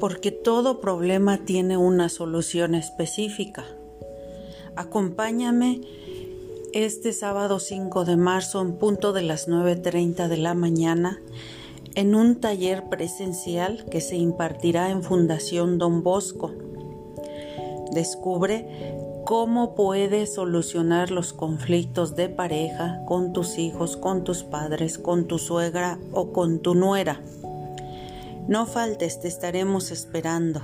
porque todo problema tiene una solución específica. Acompáñame este sábado 5 de marzo en punto de las 9.30 de la mañana en un taller presencial que se impartirá en Fundación Don Bosco. Descubre cómo puedes solucionar los conflictos de pareja con tus hijos, con tus padres, con tu suegra o con tu nuera. No faltes, te estaremos esperando.